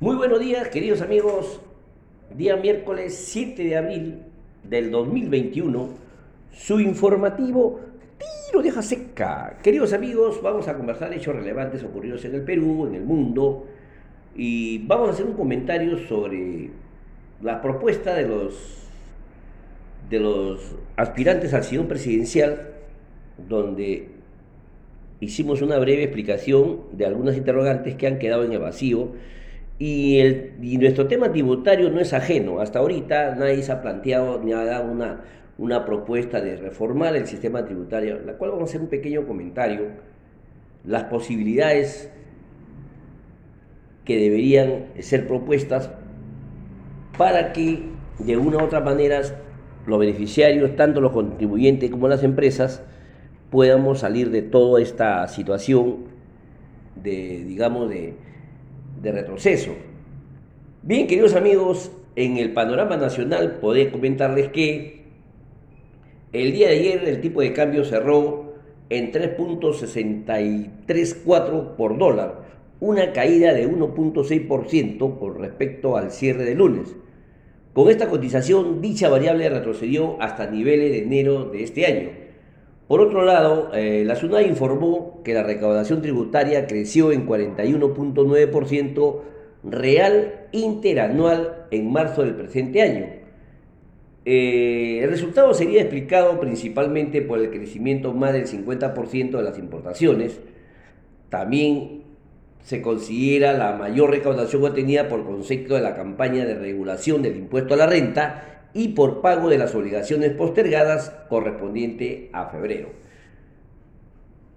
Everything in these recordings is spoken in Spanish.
Muy buenos días, queridos amigos. Día miércoles 7 de abril del 2021, su informativo Tiro de Seca. Queridos amigos, vamos a conversar hechos relevantes ocurridos en el Perú, en el mundo, y vamos a hacer un comentario sobre la propuesta de los de los aspirantes al sillón presidencial, donde hicimos una breve explicación de algunas interrogantes que han quedado en el vacío y, nuestro tema tributario no es ajeno. Hasta ahorita nadie se ha planteado ni ha dado una, una propuesta de reformar el sistema tributario, la cual vamos a hacer un pequeño comentario. Las posibilidades que deberían ser propuestas para que de una u otra manera los beneficiarios, tanto los contribuyentes como las empresas, podamos salir de toda esta situación de, digamos, de, de retroceso. Bien, queridos amigos, en el panorama nacional podés comentarles que el día de ayer el tipo de cambio cerró en 3.634 por dólar, una caída de 1.6% con respecto al cierre de lunes. Con esta cotización, dicha variable retrocedió hasta niveles de enero de este año. Por otro lado, eh, la SUNAI informó que la recaudación tributaria creció en 41.9% real interanual en marzo del presente año. Eh, el resultado sería explicado principalmente por el crecimiento más del 50% de las importaciones. También se considera la mayor recaudación obtenida por concepto de la campaña de regulación del impuesto a la renta y por pago de las obligaciones postergadas correspondiente a febrero.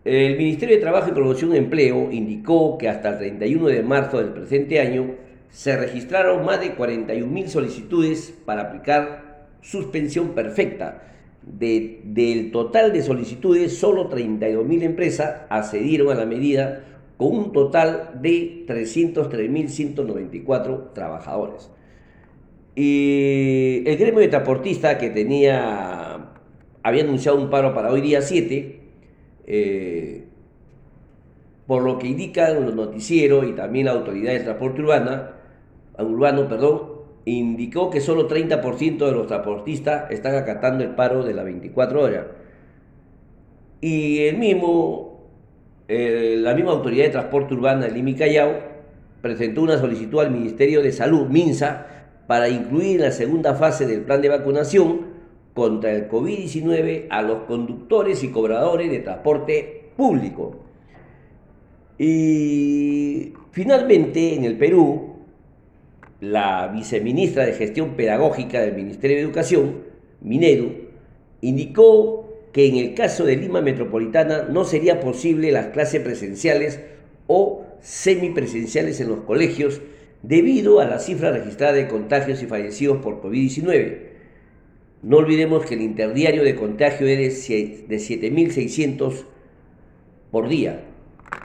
El Ministerio de Trabajo y Promoción de Empleo indicó que hasta el 31 de marzo del presente año se registraron más de 41.000 solicitudes para aplicar suspensión perfecta. del total de solicitudes, solo 32.000 empresas accedieron a la medida con un total de 303.194 trabajadores. Y el gremio de transportistas que tenía, había anunciado un paro para hoy día 7, eh, por lo que indican los noticieros y también la autoridad de transporte urbana, urbano, perdón, indicó que solo 30% de los transportistas están acatando el paro de las 24 horas. Y el mismo, eh, la misma autoridad de transporte urbana, el IMI Callao, presentó una solicitud al Ministerio de Salud, MINSA, para incluir en la segunda fase del plan de vacunación contra el COVID-19 a los conductores y cobradores de transporte público. Y finalmente, en el Perú, la viceministra de Gestión Pedagógica del Ministerio de Educación, Minedu, indicó que en el caso de Lima Metropolitana no sería posible las clases presenciales o semipresenciales en los colegios debido a la cifra registrada de contagios y fallecidos por COVID-19. No olvidemos que el interdiario de contagio es de 7.600 por día.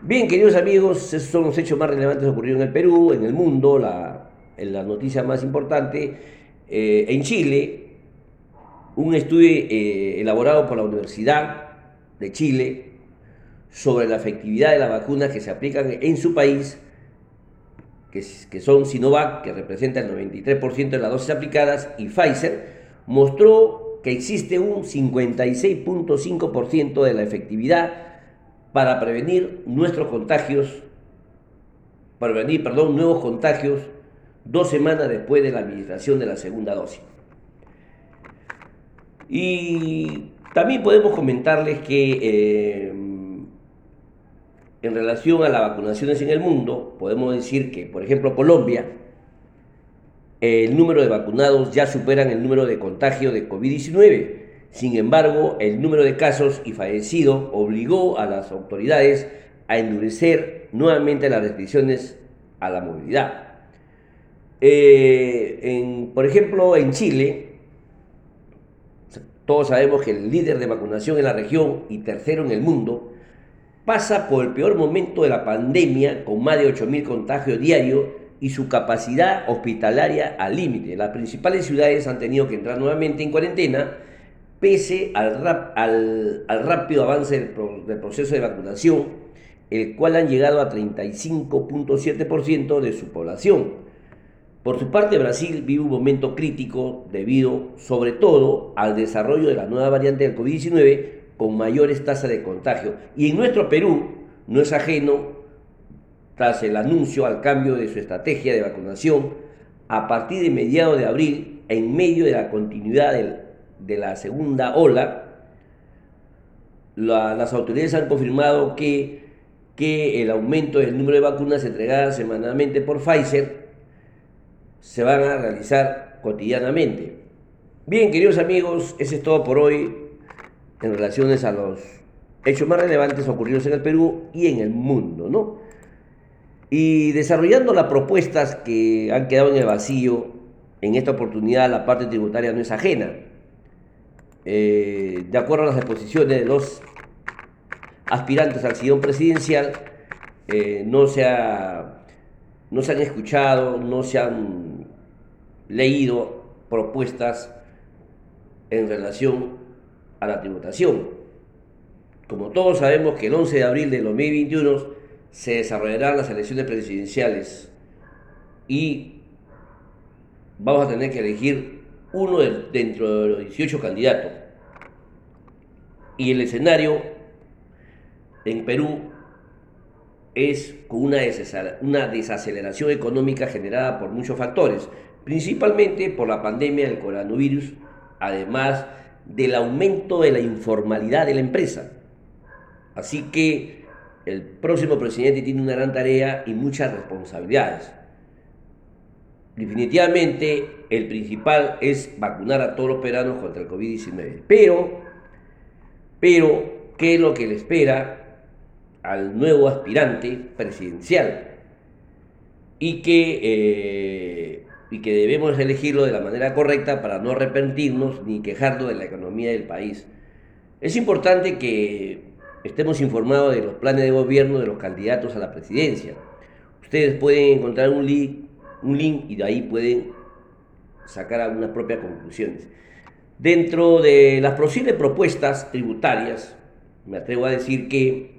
Bien, queridos amigos, esos son los hechos más relevantes ocurridos en el Perú, en el mundo, la, la noticia más importante. Eh, en Chile, un estudio eh, elaborado por la Universidad de Chile sobre la efectividad de las vacunas que se aplican en su país que, son Sinovac, que representa el 93% de las dosis aplicadas, y Pfizer, mostró que existe un 56.5% de la efectividad para prevenir nuestros contagios, para prevenir, perdón, nuevos contagios dos semanas después de la administración de la segunda dosis. Y también podemos comentarles que eh, en relación a las vacunaciones en el mundo, podemos decir que, por ejemplo, Colombia, el número de vacunados ya superan el número de contagio de COVID-19. Sin embargo, el número de casos y fallecidos obligó a las autoridades a endurecer nuevamente las restricciones a la movilidad. Eh, por ejemplo, en Chile, todos sabemos que el líder de vacunación en la región y tercero en el mundo, pasa por el peor momento de la pandemia con más de 8.000 contagios diarios y su capacidad hospitalaria al límite. Las principales ciudades han tenido que entrar nuevamente en cuarentena pese al, rápido avance del, del, proceso de vacunación, el cual han llegado a 35.7% de su población. Por su parte, Brasil vive un momento crítico debido sobre todo al desarrollo de la nueva variante del COVID-19 con mayores tasas de contagio. Y en nuestro Perú no es ajeno tras el anuncio al cambio de su estrategia de vacunación a partir de mediados de abril, en medio de la continuidad de la segunda ola, las autoridades han confirmado que, que el aumento del número de vacunas entregadas semanalmente por Pfizer se van a realizar cotidianamente. Bien, queridos amigos, eso es todo por hoy en relaciones a los hechos más relevantes ocurridos en el Perú y en el mundo, ¿no? Y desarrollando las propuestas que han quedado en el vacío, en esta oportunidad la parte tributaria no es ajena. Eh, de acuerdo a las exposiciones de los aspirantes al sillón presidencial, eh, no, se no se han escuchado, no se han leído propuestas en relación a la tributación. Como todos sabemos que el 11 de abril de 2021 se desarrollarán las elecciones presidenciales y vamos a tener que elegir uno dentro de los 18 candidatos. Y el escenario en Perú es con una, una desaceleración económica generada por muchos factores, principalmente por la pandemia del coronavirus, además del aumento de la informalidad de la empresa. Así que el próximo presidente tiene una gran tarea y muchas responsabilidades. Definitivamente el principal es vacunar a todos los peruanos contra el COVID-19. Pero, pero, ¿qué es lo que le espera al nuevo aspirante presidencial? Y que, eh, y que debemos elegirlo de la manera correcta para no arrepentirnos ni quejarnos de la economía del país. Es importante que estemos informados de los planes de gobierno de los candidatos a la presidencia. Ustedes pueden encontrar un link, un link y de ahí pueden sacar algunas propias conclusiones. Dentro de las posibles propuestas tributarias, me atrevo a decir que,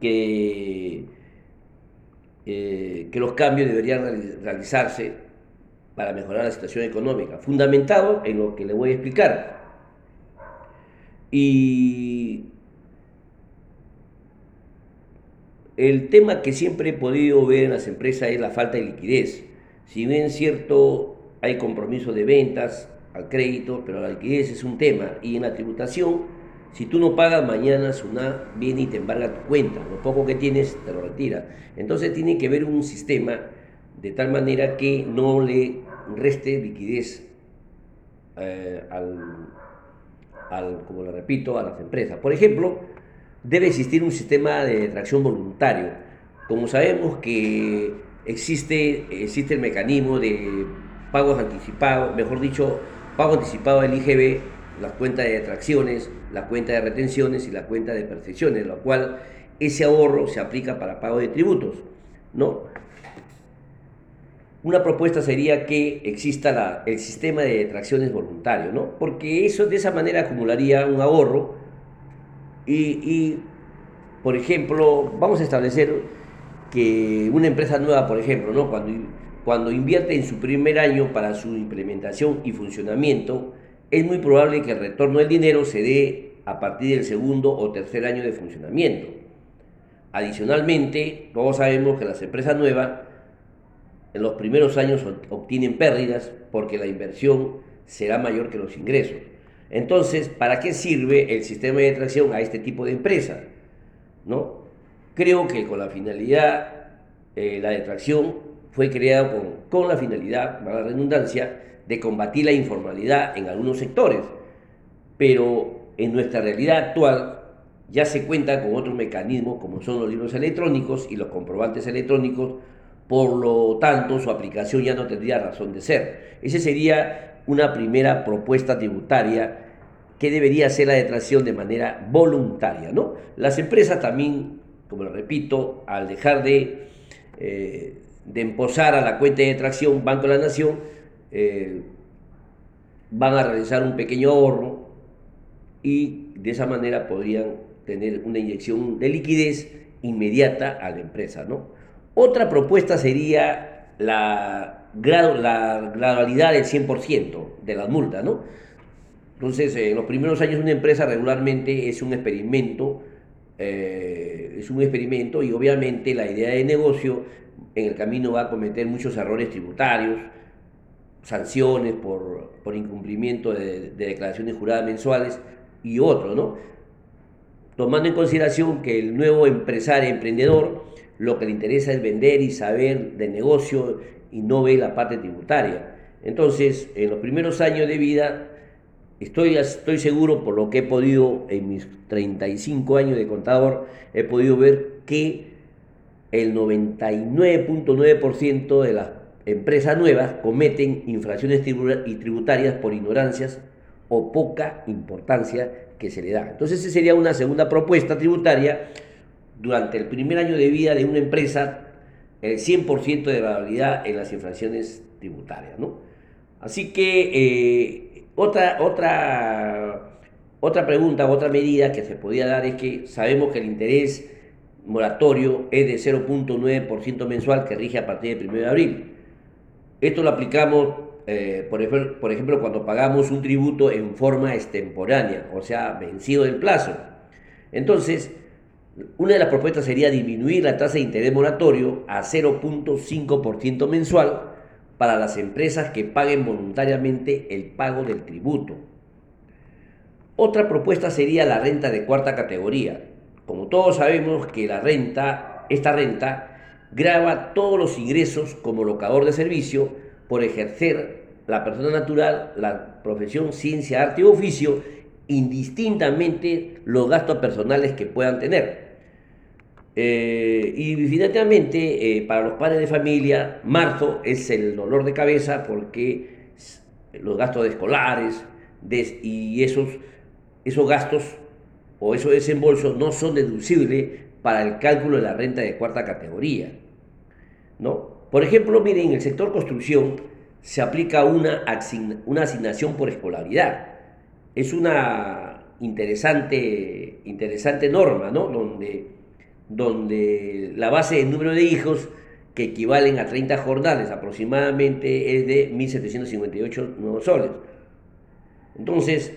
que, eh, que los cambios deberían realizarse para mejorar la situación económica, fundamentado en lo que le voy a explicar. Y El tema que siempre he podido ver en las empresas es la falta de liquidez. Si bien cierto, hay compromiso de ventas al crédito, pero la liquidez es un tema. Y en la tributación, si tú no pagas mañana, SUNA viene y te embarga tu cuenta. Lo poco que tienes te lo retira. Entonces tiene que haber un sistema de tal manera que no le reste liquidez eh, al, como le repito, a las empresas. Por ejemplo, debe existir un sistema de tracción voluntario. Como sabemos que existe, existe el mecanismo de pagos anticipados, mejor dicho, pago anticipado del IGB, las cuentas de tracciones, la cuenta de retenciones y la cuenta de percepciones, lo cual ese ahorro se aplica para pago de tributos, ¿no? Una propuesta sería que exista el sistema de tracciones voluntario, ¿no? Porque eso de esa manera acumularía un ahorro y, por ejemplo, vamos a establecer que una empresa nueva, por ejemplo, ¿no? cuando, cuando invierte en su primer año para su implementación y funcionamiento, es muy probable que el retorno del dinero se dé a partir del segundo o tercer año de funcionamiento. Adicionalmente, todos sabemos que las empresas nuevas en los primeros años obtienen pérdidas porque la inversión será mayor que los ingresos. Entonces, ¿para qué sirve el sistema de tracción a este tipo de empresa? ¿No? Creo que con la finalidad, eh, la detracción fue creada con, con la finalidad, para la redundancia, de combatir la informalidad en algunos sectores. Pero en nuestra realidad actual ya se cuenta con otros mecanismos como son los libros electrónicos y los comprobantes electrónicos, por lo tanto su aplicación ya no tendría razón de ser. Ese sería una primera propuesta tributaria que debería ser la detracción de manera voluntaria. ¿no? Las empresas también, como lo repito, al dejar de, eh, de a la cuenta de detracción Banco de la Nación, eh, van a realizar un pequeño ahorro y de esa manera podrían tener una inyección de liquidez inmediata a la empresa. ¿no? Otra propuesta sería la la gradualidad del 100% de las multas, ¿no? Entonces, en los primeros años una empresa regularmente es un experimento, eh, es un experimento y obviamente la idea de negocio en el camino va a cometer muchos errores tributarios, sanciones por, por incumplimiento de, de, declaraciones juradas mensuales y otros, ¿no? Tomando en consideración que el nuevo empresario, emprendedor, lo que le interesa es vender y saber de negocio y no ve la parte tributaria. Entonces, en los primeros años de vida, estoy, estoy seguro, por lo que he podido en mis 35 años de contador, he podido ver que el 99.9% de las empresas nuevas cometen infracciones y tributarias por ignorancias o poca importancia que se le da. Entonces, esa sería una segunda propuesta tributaria durante el primer año de vida de una empresa el 100% de variabilidad en las infracciones tributarias. ¿no? Así que eh, otra, otra, otra pregunta, otra medida que se podía dar es que sabemos que el interés moratorio es de 0.9% mensual que rige a partir del 1 de abril. Esto lo aplicamos, eh, por, ejemplo, por ejemplo, cuando pagamos un tributo en forma extemporánea, o sea, vencido el plazo. Entonces, una de las propuestas sería disminuir la tasa de interés moratorio a 0.5% mensual para las empresas que paguen voluntariamente el pago del tributo. Otra propuesta sería la renta de cuarta categoría. Como todos sabemos que la renta, esta renta, graba todos los ingresos como locador de servicio por ejercer la persona natural la profesión, ciencia, arte o oficio, indistintamente los gastos personales que puedan tener. Eh, y finalmente, eh, para los padres de familia, marzo es el dolor de cabeza porque los gastos escolares y esos, esos gastos o esos desembolsos no son deducibles para el cálculo de la renta de cuarta categoría. ¿no? Por ejemplo, miren, en el sector construcción se aplica una, una asignación por escolaridad. Es una interesante, interesante norma, ¿no? Donde donde la base del número de hijos que equivalen a 30 jornales aproximadamente es de 1.758 nuevos soles. Entonces,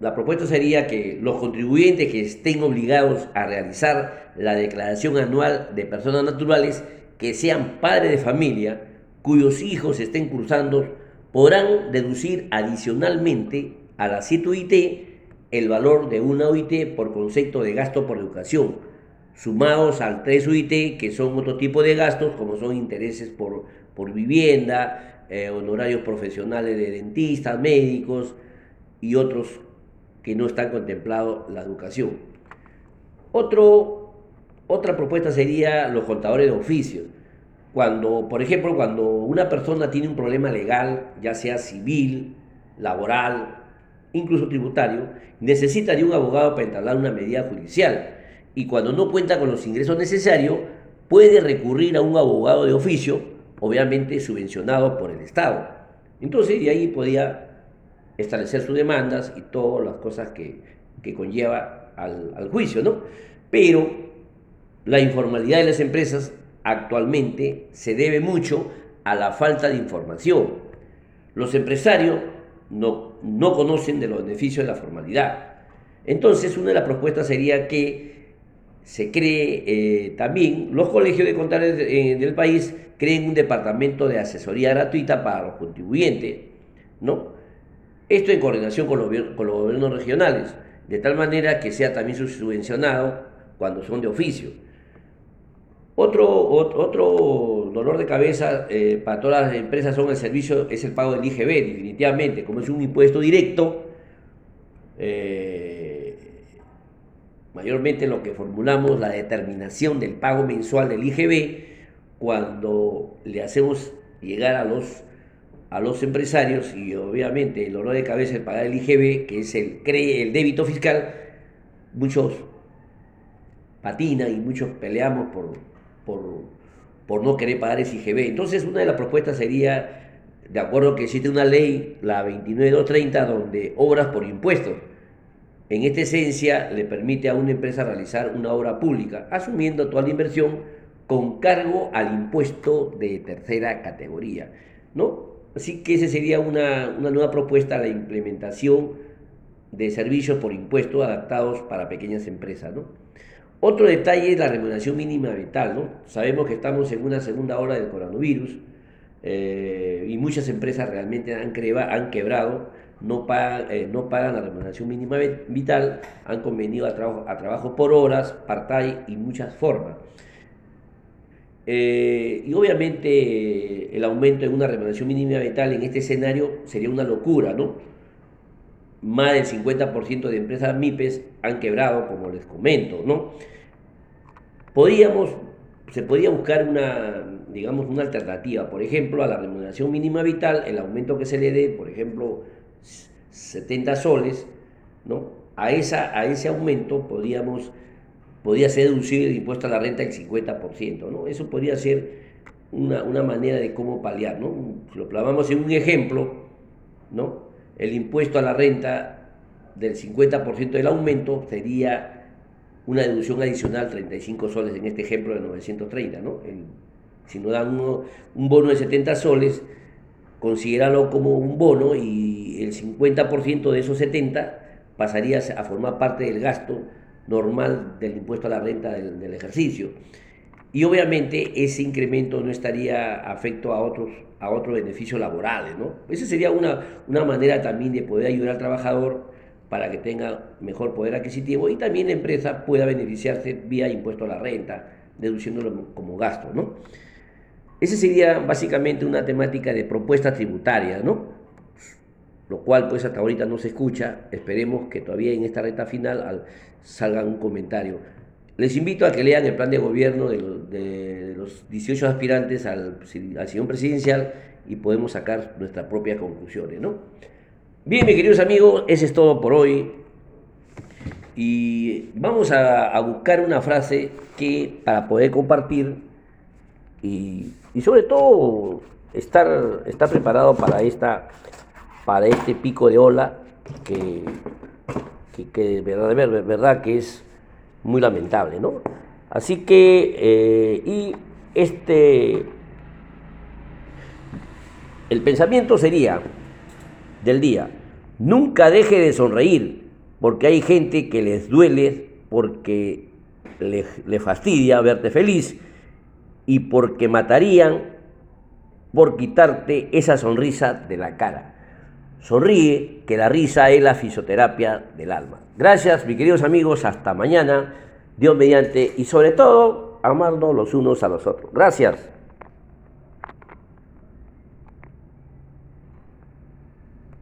la propuesta sería que los contribuyentes que estén obligados a realizar la declaración anual de personas naturales, que sean padres de familia, cuyos hijos estén cursando, podrán deducir adicionalmente a la CITUIT el valor de una OIT por concepto de gasto por educación, sumados al 3 UIT, que son otro tipo de gastos, como son intereses por, por vivienda, eh, honorarios profesionales de dentistas, médicos y otros que no están contemplados la educación. Otro, otra propuesta sería los contadores de oficios. Cuando, por ejemplo, cuando una persona tiene un problema legal, ya sea civil, laboral, incluso tributario, necesita de un abogado para entablar una medida judicial y cuando no cuenta con los ingresos necesarios, puede recurrir a un abogado de oficio, obviamente subvencionado por el Estado. Entonces, de ahí podía establecer sus demandas y todas las cosas que, que conlleva al, al juicio, ¿no? Pero la informalidad de las empresas actualmente se debe mucho a la falta de información. Los empresarios no, no conocen de los beneficios de la formalidad. Entonces, una de las propuestas sería que se cree eh, también, los colegios de contadores del país creen un departamento de asesoría gratuita para los contribuyentes, ¿no? Esto en coordinación con los, con los gobiernos regionales, de tal manera que sea también subvencionado cuando son de oficio. Otro, otro dolor de cabeza eh, para todas las empresas son el servicio, es el pago del IGB, definitivamente, como es un impuesto directo, eh, mayormente lo que formulamos, la determinación del pago mensual del IGB, cuando le hacemos llegar a los, a los empresarios, y obviamente el dolor de cabeza es pagar el IGB, que es el, el débito fiscal, muchos patinan y muchos peleamos por por, no querer pagar ese IGB. Entonces, una de las propuestas sería, de acuerdo que existe una ley, la 29230, donde obras por impuestos. En esta esencia le permite a una empresa realizar una obra pública, asumiendo toda la inversión con cargo al impuesto de tercera categoría, ¿no? Así que esa sería una, una nueva propuesta la implementación de servicios por impuestos adaptados para pequeñas empresas, ¿no? Otro detalle es la remuneración mínima vital, ¿no? Sabemos que estamos en una segunda ola del coronavirus eh, y muchas empresas realmente han, han quebrado, no pagan, eh, no pagan la remuneración mínima vital, han convenido a, trabajo, a trabajo por horas, part-time y muchas formas. Eh, y obviamente el aumento en una remuneración mínima vital en este escenario sería una locura, ¿no? Más del 50% de empresas MIPES han quebrado, como les comento, ¿no? Podríamos, se podría buscar una, digamos, una alternativa, por ejemplo, a la remuneración mínima vital, el aumento que se le dé, por ejemplo, 70 soles, ¿no? A, esa, a ese aumento podríamos, podría ser deducido el impuesto a la renta del 50%, ¿no? Eso podría ser una, una manera de cómo paliar, ¿no? Si lo clavamos en un ejemplo, ¿no? El impuesto a la renta del 50% del aumento sería una deducción adicional, 35 soles en este ejemplo de 930, ¿no? si nos dan un bono de 70 soles, considéralo como un bono y el 50% de esos 70 pasaría a formar parte del gasto normal del impuesto a la renta del, ejercicio. Y obviamente ese incremento no estaría afecto a otros, a otros beneficios laborales, ¿no? Esa sería una, una manera también de poder ayudar al trabajador para que tenga mejor poder adquisitivo y también la empresa pueda beneficiarse vía impuesto a la renta, deduciéndolo como gasto, ¿no? Esa sería básicamente una temática de propuesta tributaria, ¿no? Lo cual pues hasta ahorita no se escucha, esperemos que todavía en esta recta final salga un comentario. Les invito a que lean el plan de gobierno de, los 18 aspirantes al, al sillón presidencial y podemos sacar nuestras propias conclusiones, ¿no? Bien, mis queridos amigos, eso es todo por hoy. Y vamos a, buscar una frase que para poder compartir y, sobre todo estar, estar preparado para, esta, para este pico de ola que, que, verdad, verdad que es muy lamentable, ¿no? Así que, eh, y este, el pensamiento sería del día, Nunca deje de sonreír, porque hay gente que les duele, porque le, fastidia verte feliz y porque matarían por quitarte esa sonrisa de la cara. Sonríe, que la risa es la fisioterapia del alma. Gracias, mis queridos amigos, hasta mañana, Dios mediante, y sobre todo, amarnos los unos a los otros. Gracias.